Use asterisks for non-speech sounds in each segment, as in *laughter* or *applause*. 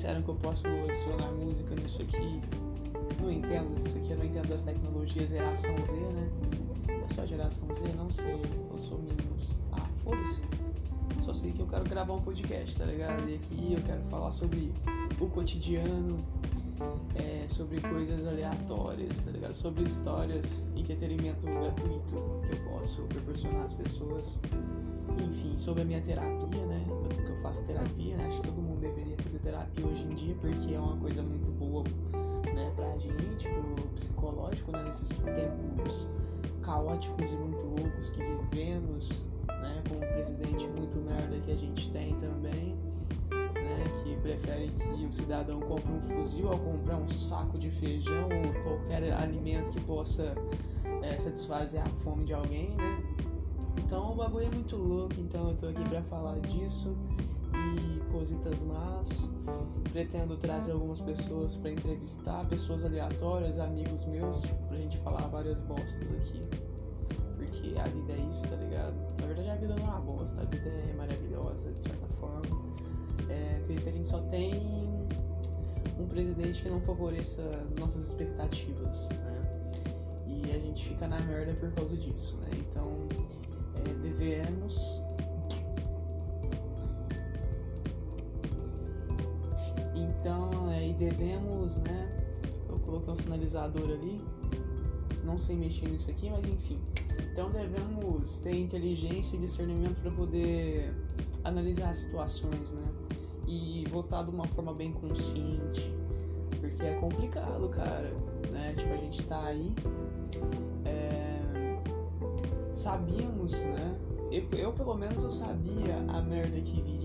disseram que eu posso adicionar música nisso aqui. Não entendo isso aqui, eu não entendo das tecnologias geração Z, né? Eu sou a geração Z, não sei, eu sou mínimos. Ah, foda-se. Só sei que eu quero gravar um podcast, tá ligado? E aqui eu quero falar sobre o cotidiano, é, sobre coisas aleatórias, tá ligado? Sobre histórias, entretenimento gratuito que eu posso proporcionar às pessoas. Enfim, sobre a minha terapia, né? Porque eu faço terapia, né? Acho que todo mundo terapia hoje em dia, porque é uma coisa muito boa, né, pra gente, pro psicológico, né? Nesses tempos caóticos e muito loucos que vivemos, né? Com um presidente muito merda que a gente tem também que prefere que o cidadão compre um fuzil ao comprar um saco de feijão ou qualquer alimento que possa é, satisfazer a fome de alguém, né? Então o bagulho é muito louco, então eu tô aqui pra falar disso e cositas más. Pretendo trazer algumas pessoas para entrevistar, pessoas aleatórias, amigos meus, tipo, pra gente falar várias bostas aqui. Porque a vida é isso, tá ligado? Na verdade a vida não é uma bosta, a vida é maravilhosa de certa forma é, acredito que a gente só tem um presidente que não favoreça nossas expectativas, né? E a gente fica na merda por causa disso, né? Então, é, devemos Então, é, e devemos, né? Eu coloquei um sinalizador ali. Não sei mexer nisso aqui, mas enfim. Então devemos ter inteligência e discernimento para poder analisar as situações, né? e votar de uma forma bem consciente, porque é complicado, cara, né? Tipo, a gente tá aí, é... sabíamos, né? Eu, eu, pelo menos eu sabia a merda que? E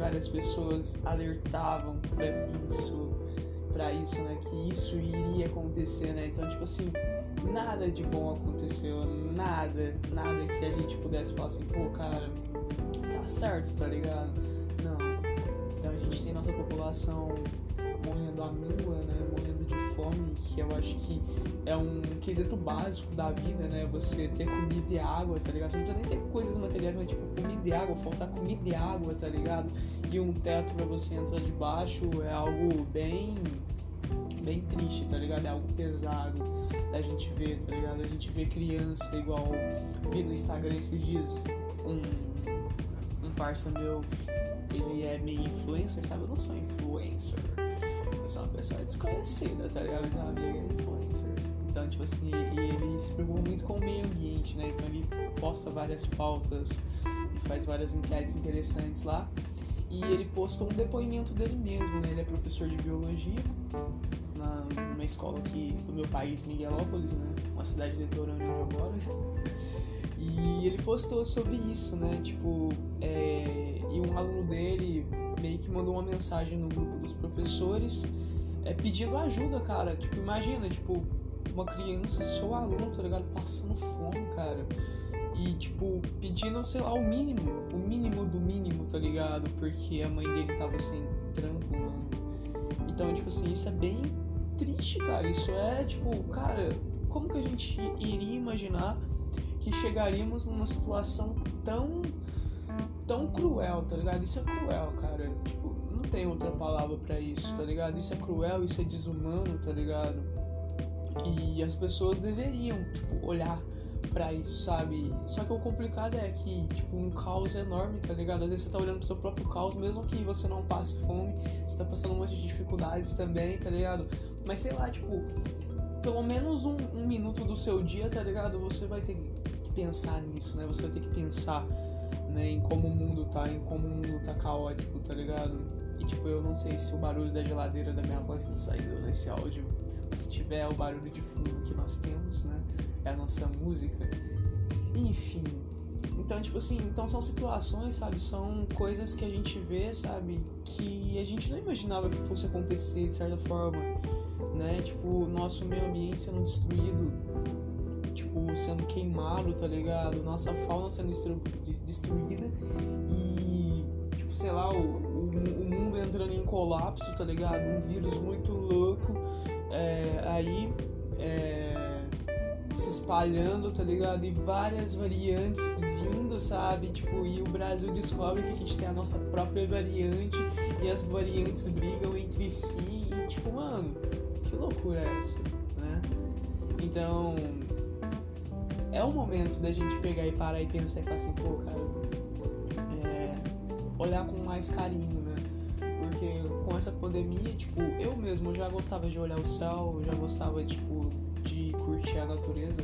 várias pessoas alertavam para isso, para isso, né? Que isso iria acontecer, né? Então, tipo assim, nada de bom aconteceu, nada, nada que a gente pudesse falar assim, pô, cara, tá certo, tá ligado? Não. Então a gente tem nossa população que eu acho que é um quesito básico da vida, né? Você ter comida e água, tá ligado? Você não precisa nem ter coisas materiais, mas tipo comida e água, faltar comida e água, tá ligado? E um teto para você entrar debaixo é algo bem bem triste, tá ligado? É algo pesado da gente ver, tá ligado? A gente vê criança igual vi no Instagram esses dias um um parça meu ele é meio influencer, sabe? Eu não sou influencer. Sou uma pessoa desconhecida, tá ligado? Mas é uma amiga influencer. Então, tipo assim, ele se preocupa muito com o meio ambiente, né? Então ele posta várias pautas e faz várias enquetes interessantes lá. E ele postou um depoimento dele mesmo, né? Ele é professor de biologia na, numa escola aqui do meu país, Miguelópolis, né? Uma cidade litorânea onde eu moro. E ele postou sobre isso, né? Tipo, é, e um aluno dele meio que mandou uma mensagem no grupo dos professores é, pedindo ajuda, cara. Tipo, imagina, tipo, uma criança, seu aluno, tá ligado? Passando fome, cara. E, tipo, pedindo, sei lá, o mínimo. O mínimo do mínimo, tá ligado? Porque a mãe dele tava sem trampo, mano. Então, tipo assim, isso é bem triste, cara. Isso é, tipo, cara, como que a gente iria imaginar que chegaríamos numa situação tão tão cruel, tá ligado? Isso é cruel, cara. Tipo, não tem outra palavra para isso, tá ligado? Isso é cruel, isso é desumano, tá ligado? E as pessoas deveriam, tipo, olhar para isso, sabe? Só que o complicado é que, tipo, um caos enorme, tá ligado? Às vezes você tá olhando pro seu próprio caos, mesmo que você não passe fome, você tá passando um monte de dificuldades também, tá ligado? Mas sei lá, tipo, pelo menos um, um minuto do seu dia, tá ligado? Você vai ter que pensar nisso, né? Você vai ter que pensar né, em como o mundo tá, em como o mundo tá caótico, tá ligado? E tipo, eu não sei se o barulho da geladeira da minha voz tá saindo nesse áudio. Mas se tiver o barulho de fundo que nós temos, né? É a nossa música. Enfim. Então, tipo assim, então são situações, sabe? São coisas que a gente vê, sabe? Que a gente não imaginava que fosse acontecer de certa forma, né? Tipo, nosso meio ambiente sendo destruído sendo queimado, tá ligado? Nossa fauna sendo destruída e, tipo, sei lá, o, o, o mundo entrando em colapso, tá ligado? Um vírus muito louco. É, aí, é, se espalhando, tá ligado? E várias variantes vindo, sabe? Tipo, e o Brasil descobre que a gente tem a nossa própria variante e as variantes brigam entre si e tipo, mano, que loucura é essa, né? Então, é o momento da gente pegar e parar e pensar e falar assim, pô, cara, é, olhar com mais carinho, né? Porque com essa pandemia, tipo, eu mesmo já gostava de olhar o céu, já gostava, tipo, de curtir a natureza.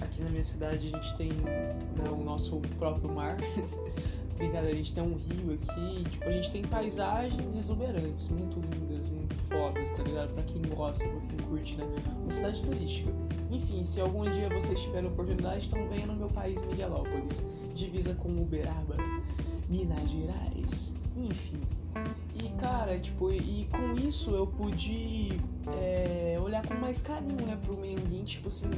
Aqui na minha cidade a gente tem né, o nosso próprio mar. *laughs* Brincadeira, a gente tem um rio aqui, tipo, a gente tem paisagens exuberantes, muito lindas, muito fodas, tá ligado? Pra quem gosta, pra quem curte, né? Uma cidade turística. Enfim, se algum dia vocês tiverem oportunidade, então venha no meu país, Miguelópolis, divisa com Uberaba, Minas Gerais, enfim. E cara, tipo, e, com isso eu pude é, olhar com mais carinho, né, pro meio ambiente, tipo assim,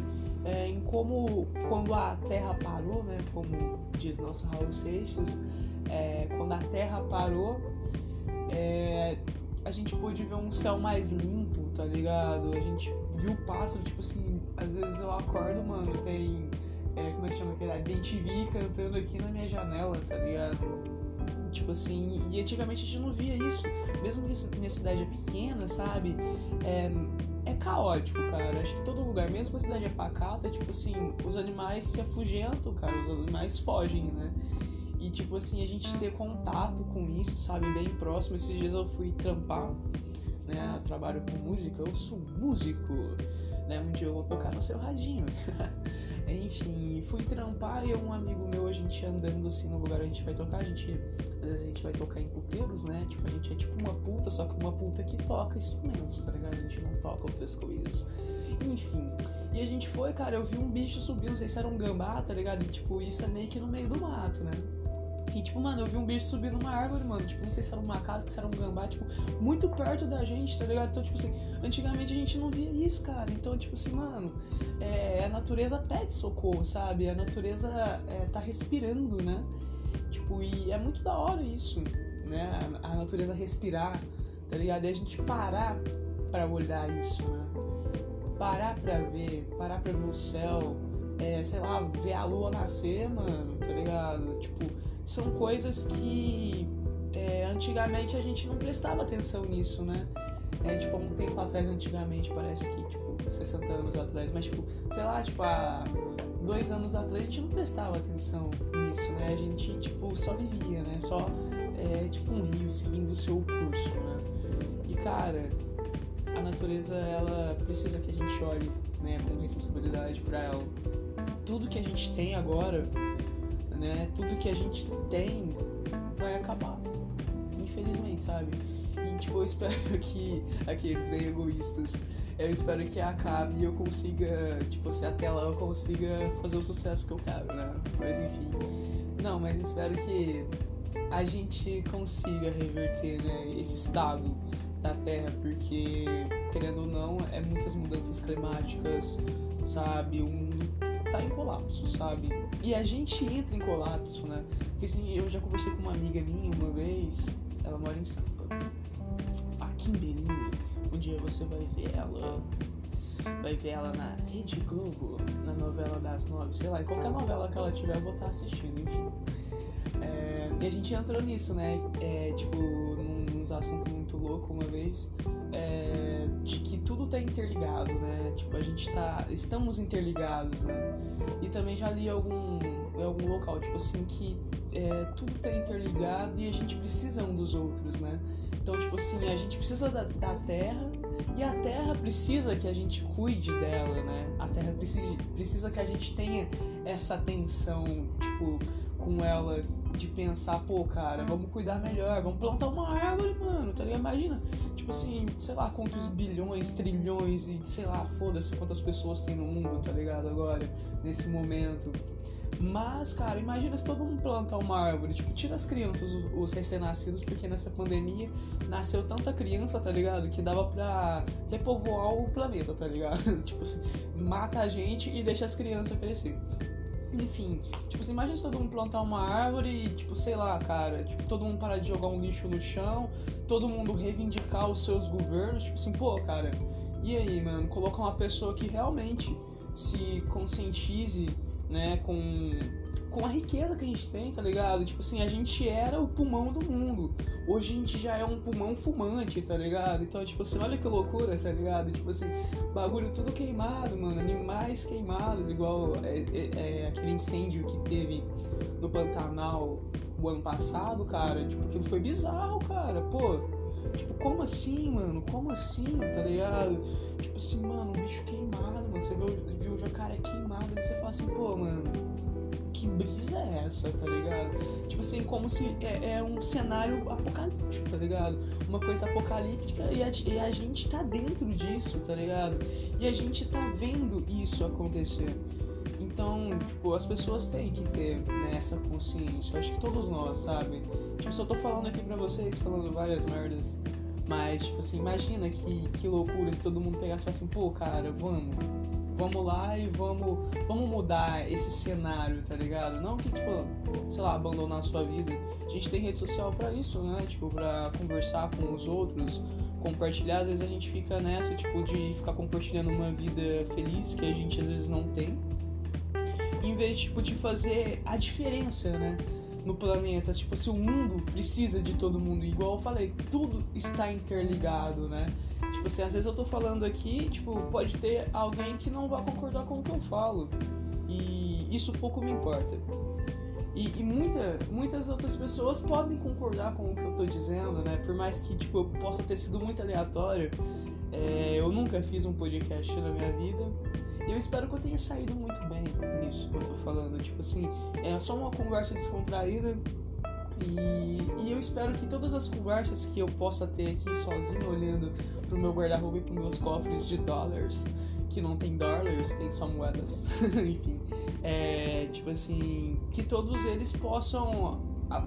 é, em como quando a Terra parou, né, como diz nosso Raul Seixas, é, quando a Terra parou, é, a gente pôde ver um céu mais limpo, tá ligado? A gente viu o pássaro, tipo assim, às vezes eu acordo, mano, tem. É, como é que chama aquele? A TV cantando aqui na minha janela, tá ligado? Tipo assim, e antigamente a gente não via isso. Mesmo que minha cidade é pequena, sabe? É, é caótico, cara. Acho que todo lugar, mesmo que a cidade é pacata, tipo assim, os animais se afugentam, cara. Os animais fogem, né? E tipo assim, a gente ter contato com isso, sabe? Bem próximo. Esses dias eu fui trampar, né? Eu trabalho com música, eu sou músico, né? Um dia eu vou tocar no seu radinho. *laughs* Enfim, fui trampar e um amigo meu, a gente andando assim no lugar onde a gente vai tocar, a gente. Às vezes a gente vai tocar em puteiros, né? Tipo, a gente é tipo uma puta, só que uma puta que toca instrumentos, tá ligado? A gente não toca outras coisas. Enfim. E a gente foi, cara, eu vi um bicho subindo, não sei se era um gambá, tá ligado? E tipo, isso é meio que no meio do mato, né? E, tipo, mano, eu vi um bicho subir numa árvore, mano. Tipo, não sei se era uma casa, se era um gambá, tipo, muito perto da gente, tá ligado? Então, tipo assim, antigamente a gente não via isso, cara. Então, tipo assim, mano, é, a natureza pede socorro, sabe? A natureza é, tá respirando, né? Tipo, e é muito da hora isso, né? A, a natureza respirar, tá ligado? E a gente parar para olhar isso, né? Parar pra ver, parar pra ver o céu, é, sei lá, ver a lua nascer, mano, tá ligado? Tipo, são coisas que é, antigamente a gente não prestava atenção nisso, né? É tipo, um tempo atrás, antigamente, parece que, tipo, 60 anos atrás, mas tipo, sei lá, tipo, há dois anos atrás a gente não prestava atenção nisso, né? A gente, tipo, só vivia, né? Só, é, tipo, um rio seguindo o seu curso, né? E, cara, a natureza, ela precisa que a gente olhe, né, com responsabilidade para ela. Tudo que a gente tem agora né? Tudo que a gente tem vai acabar. Infelizmente, sabe? E tipo, eu espero *laughs* que aqueles bem egoístas, eu espero que acabe e eu consiga, tipo, se até lá eu consiga fazer o sucesso que eu quero, né? Mas enfim. Não, mas espero que a gente consiga reverter, né, esse estado da Terra, porque querendo ou não, é muitas mudanças climáticas, sabe? Um tá em colapso, sabe? E a gente entra em colapso, né? Porque assim, eu já conversei com uma amiga minha uma vez, ela mora em Sampa. Aqui em Belém, um dia você vai ver ela. Vai ver ela na Rede Globo, na novela das nove, sei lá, em qualquer novela que ela tiver, eu vou estar assistindo, enfim. É, e a gente entrou nisso, né? É, tipo, num, num assunto muito louco uma vez. É, de que tudo tá interligado, né? Tipo, a gente tá. Estamos interligados, né? E também já li algum, em algum local, tipo assim, que é, tudo tá interligado e a gente precisa um dos outros, né? Então, tipo assim, a gente precisa da, da terra e a terra precisa que a gente cuide dela, né? A terra precisa, precisa que a gente tenha essa atenção, tipo, com ela de pensar, pô, cara, vamos cuidar melhor, vamos plantar uma árvore, mano, tá ligado? Imagina, tipo assim, sei lá quantos bilhões, trilhões e sei lá, foda-se quantas pessoas tem no mundo, tá ligado? Agora, nesse momento. Mas, cara, imagina se todo mundo plantar uma árvore, tipo, tira as crianças, os recém-nascidos, porque nessa pandemia nasceu tanta criança, tá ligado? Que dava pra repovoar o planeta, tá ligado? *laughs* tipo assim, mata a gente e deixa as crianças crescer. Enfim, tipo, você imagina se todo mundo plantar uma árvore e, tipo, sei lá, cara, tipo, todo mundo parar de jogar um lixo no chão, todo mundo reivindicar os seus governos, tipo assim, pô, cara, e aí, mano, colocar uma pessoa que realmente se conscientize, né, com com a riqueza que a gente tem, tá ligado? Tipo assim, a gente era o pulmão do mundo. Hoje a gente já é um pulmão fumante, tá ligado? Então, tipo assim, olha que loucura, tá ligado? Tipo assim, bagulho tudo queimado, mano. Animais queimados, igual é, é, é aquele incêndio que teve no Pantanal o ano passado, cara. Tipo, aquilo foi bizarro, cara. Pô, tipo, como assim, mano? Como assim, tá ligado? Tipo assim, mano, um bicho queimado, mano. Você viu, viu o jacaré queimado você fala assim, pô, mano que brisa é essa, tá ligado? Tipo assim, como se é, é um cenário apocalíptico, tá ligado? Uma coisa apocalíptica e a, e a, gente tá dentro disso, tá ligado? E a gente tá vendo isso acontecer. Então, tipo, as pessoas têm que ter né, consciência. Eu acho que todos nós, sabe? Tipo, só tô falando aqui pra vocês, falando várias merdas. Mas, tipo assim, imagina que, que loucura se todo mundo pegasse e falasse assim, pô, cara, vamos vamos lá e vamos, vamos mudar esse cenário, tá ligado? Não que, tipo, sei lá, abandonar a sua vida. A gente tem rede social para isso, né? Tipo, pra conversar com os outros, compartilhar. Às vezes a gente fica nessa, tipo, de ficar compartilhando uma vida feliz que a gente às vezes não tem. Em vez, tipo, de fazer a diferença, né? no planeta. Tipo, se o mundo precisa de todo mundo, igual eu falei, tudo está interligado, né? Tipo assim, às vezes eu tô falando aqui, tipo, pode ter alguém que não vai concordar com o que eu falo. E isso pouco me importa. E, e muita, muitas outras pessoas podem concordar com o que eu tô dizendo, né? Por mais que, tipo, eu possa ter sido muito aleatório. É, eu nunca fiz um podcast na minha vida. E eu espero que eu tenha saído muito bem nisso que eu tô falando. Tipo assim, é só uma conversa descontraída. E, e eu espero que todas as conversas que eu possa ter aqui sozinho, olhando pro meu guarda-roupa e pros meus cofres de dólares, que não tem dólares, tem só moedas, *laughs* enfim, é, tipo assim, que todos eles possam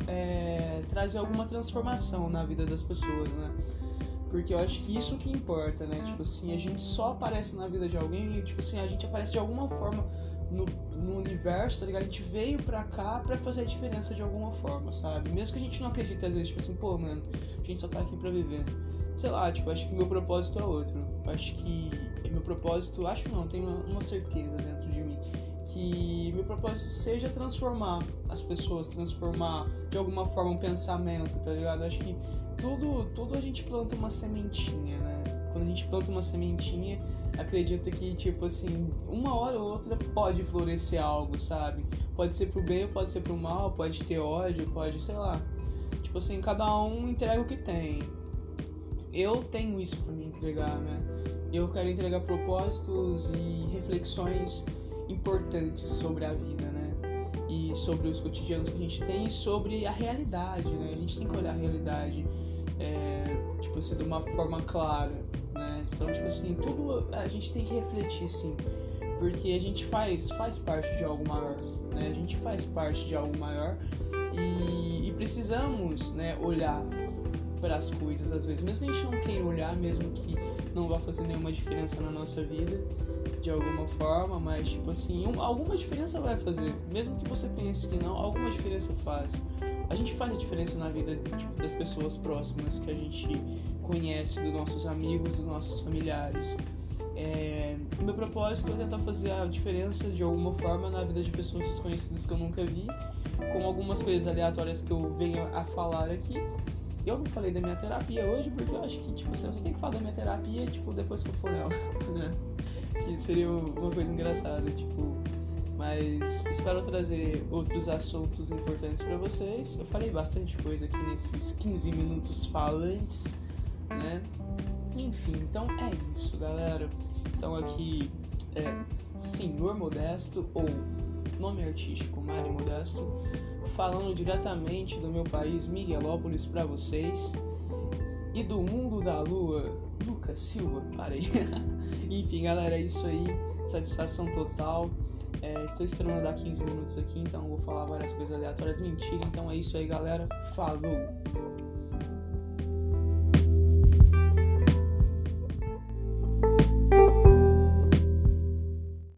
é, trazer alguma transformação na vida das pessoas, né? Porque eu acho que isso que importa, né? Tipo assim, a gente só aparece na vida de alguém e, tipo assim, a gente aparece de alguma forma no, no universo, tá ligado? A gente veio pra cá pra fazer a diferença de alguma forma, sabe? Mesmo que a gente não acredite às vezes, tipo assim, pô, mano, a gente só tá aqui pra viver. Sei lá, tipo, acho que meu propósito é outro. Acho que meu propósito, acho não, tenho uma, uma certeza dentro de mim que meu propósito seja transformar as pessoas, transformar de alguma forma um pensamento, tá ligado? Acho que tudo, tudo a gente planta uma sementinha, né? Quando a gente planta uma sementinha, acredita que, tipo assim, uma hora ou outra pode florescer algo, sabe? Pode ser pro bem pode ser pro mal, pode ter ódio, pode, sei lá. Tipo assim, cada um entrega o que tem. Eu tenho isso para me entregar, né? Eu quero entregar propósitos e reflexões importantes sobre a vida, né? E sobre os cotidianos que a gente tem e sobre a realidade, né? A gente tem que olhar a realidade, é, tipo assim, de uma forma clara? Então, tipo assim, tudo a gente tem que refletir, sim, porque a gente faz, faz parte de algo maior, né? A gente faz parte de algo maior e, e precisamos, né, olhar para as coisas às vezes, mesmo que a gente não queira olhar, mesmo que não vá fazer nenhuma diferença na nossa vida de alguma forma, mas tipo assim, um, alguma diferença vai fazer. Mesmo que você pense que não, alguma diferença faz. A gente faz a diferença na vida tipo, das pessoas próximas que a gente conhece, dos nossos amigos, dos nossos familiares. É, meu propósito é tentar fazer a diferença de alguma forma na vida de pessoas desconhecidas que eu nunca vi, com algumas coisas aleatórias que eu venho a falar aqui. Eu não falei da minha terapia hoje porque eu acho que, tipo, assim, eu só tenho que falar da minha terapia, tipo, depois que eu for nela, *laughs* né? Que seria uma coisa engraçada, tipo. Mas espero trazer outros assuntos importantes para vocês. Eu falei bastante coisa aqui nesses 15 minutos falantes, né? Enfim, então é isso, galera. Então aqui é Senhor Modesto ou nome artístico Mário Modesto, falando diretamente do meu país Miguelópolis para vocês e do mundo da lua Lucas Silva, parei. *laughs* Enfim, galera, é isso aí. Satisfação total. É, estou esperando dar 15 minutos aqui, então vou falar várias coisas aleatórias. Mentira, então é isso aí, galera. Falou!